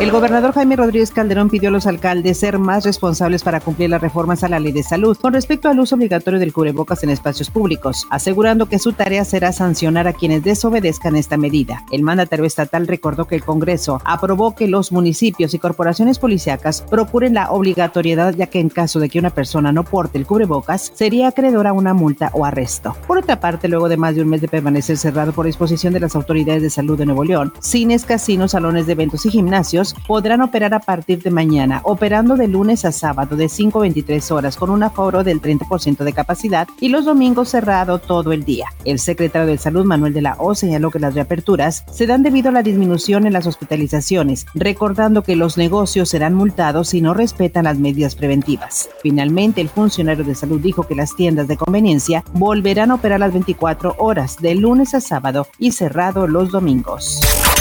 El gobernador Jaime Rodríguez Calderón pidió a los alcaldes ser más responsables para cumplir las reformas a la ley de salud con respecto al uso obligatorio del cubrebocas en espacios públicos, asegurando que su tarea será sancionar a quienes desobedezcan esta medida. El mandatario estatal recordó que el Congreso aprobó que los municipios y corporaciones policíacas procuren la obligatoriedad, ya que en caso de que una persona no porte el cubrebocas, sería acreedor a una multa o arresto. Por otra parte, luego de más de un mes de permanecer cerrado por disposición de las autoridades de salud de Nuevo León, cines, casinos, salones de eventos y gimnasios podrán operar a partir de mañana, operando de lunes a sábado de 5 a 23 horas con un aforo del 30% de capacidad y los domingos cerrado todo el día. El secretario de Salud, Manuel de la O, señaló que las reaperturas se dan debido a la disminución en las hospitalizaciones, recordando que los negocios serán multados si no respetan las medidas preventivas. Finalmente, el funcionario de salud dijo que las tiendas de conveniencia volverán a operar las 24 horas de lunes a sábado y cerrado los domingos.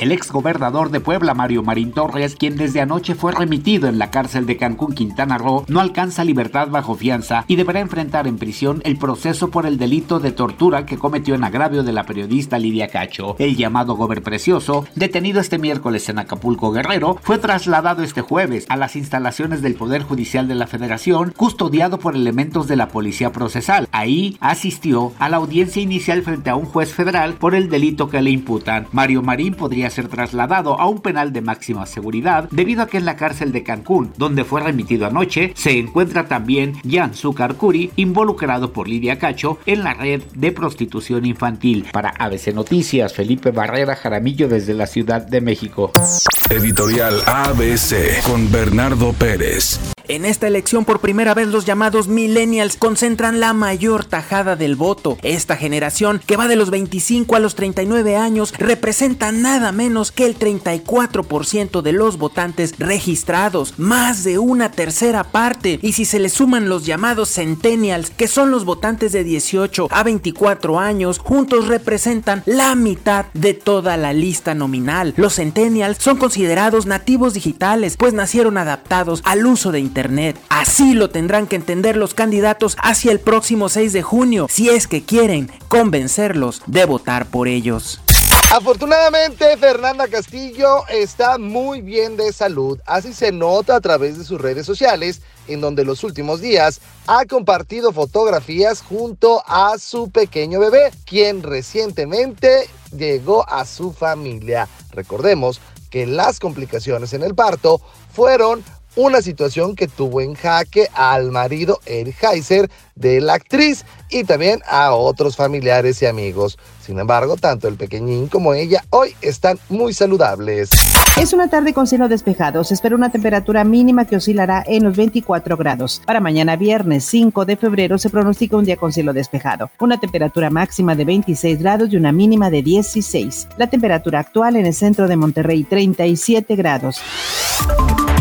El exgobernador de Puebla, Mario Marín Torres, quien desde anoche fue remitido en la cárcel de Cancún, Quintana Roo, no alcanza libertad bajo fianza y deberá enfrentar en prisión el proceso por el delito de tortura que cometió en agravio de la periodista Lidia Cacho. El llamado Gober Precioso, detenido este miércoles en Acapulco Guerrero, fue trasladado este jueves a las instalaciones del Poder Judicial de la Federación, custodiado por elementos de la Policía Procesal. Ahí asistió a la audiencia inicial frente a un juez federal por el delito que le imputan. Mario Marín podría ser trasladado a un penal de máxima seguridad debido a que en la cárcel de Cancún, donde fue remitido anoche, se encuentra también Jan Curi, involucrado por Lidia Cacho en la red de prostitución infantil. Para ABC Noticias, Felipe Barrera Jaramillo desde la Ciudad de México. Editorial ABC con Bernardo Pérez. En esta elección por primera vez los llamados millennials concentran la mayor tajada del voto. Esta generación, que va de los 25 a los 39 años, representa nada menos que el 34% de los votantes registrados, más de una tercera parte. Y si se le suman los llamados centennials, que son los votantes de 18 a 24 años, juntos representan la mitad de toda la lista nominal. Los centennials son considerados nativos digitales, pues nacieron adaptados al uso de Internet Así lo tendrán que entender los candidatos hacia el próximo 6 de junio, si es que quieren convencerlos de votar por ellos. Afortunadamente, Fernanda Castillo está muy bien de salud, así se nota a través de sus redes sociales, en donde los últimos días ha compartido fotografías junto a su pequeño bebé, quien recientemente llegó a su familia. Recordemos que las complicaciones en el parto fueron una situación que tuvo en jaque al marido Eric Heiser de la actriz y también a otros familiares y amigos. Sin embargo, tanto el pequeñín como ella hoy están muy saludables. Es una tarde con cielo despejado. Se espera una temperatura mínima que oscilará en los 24 grados. Para mañana viernes 5 de febrero se pronostica un día con cielo despejado. Una temperatura máxima de 26 grados y una mínima de 16. La temperatura actual en el centro de Monterrey 37 grados.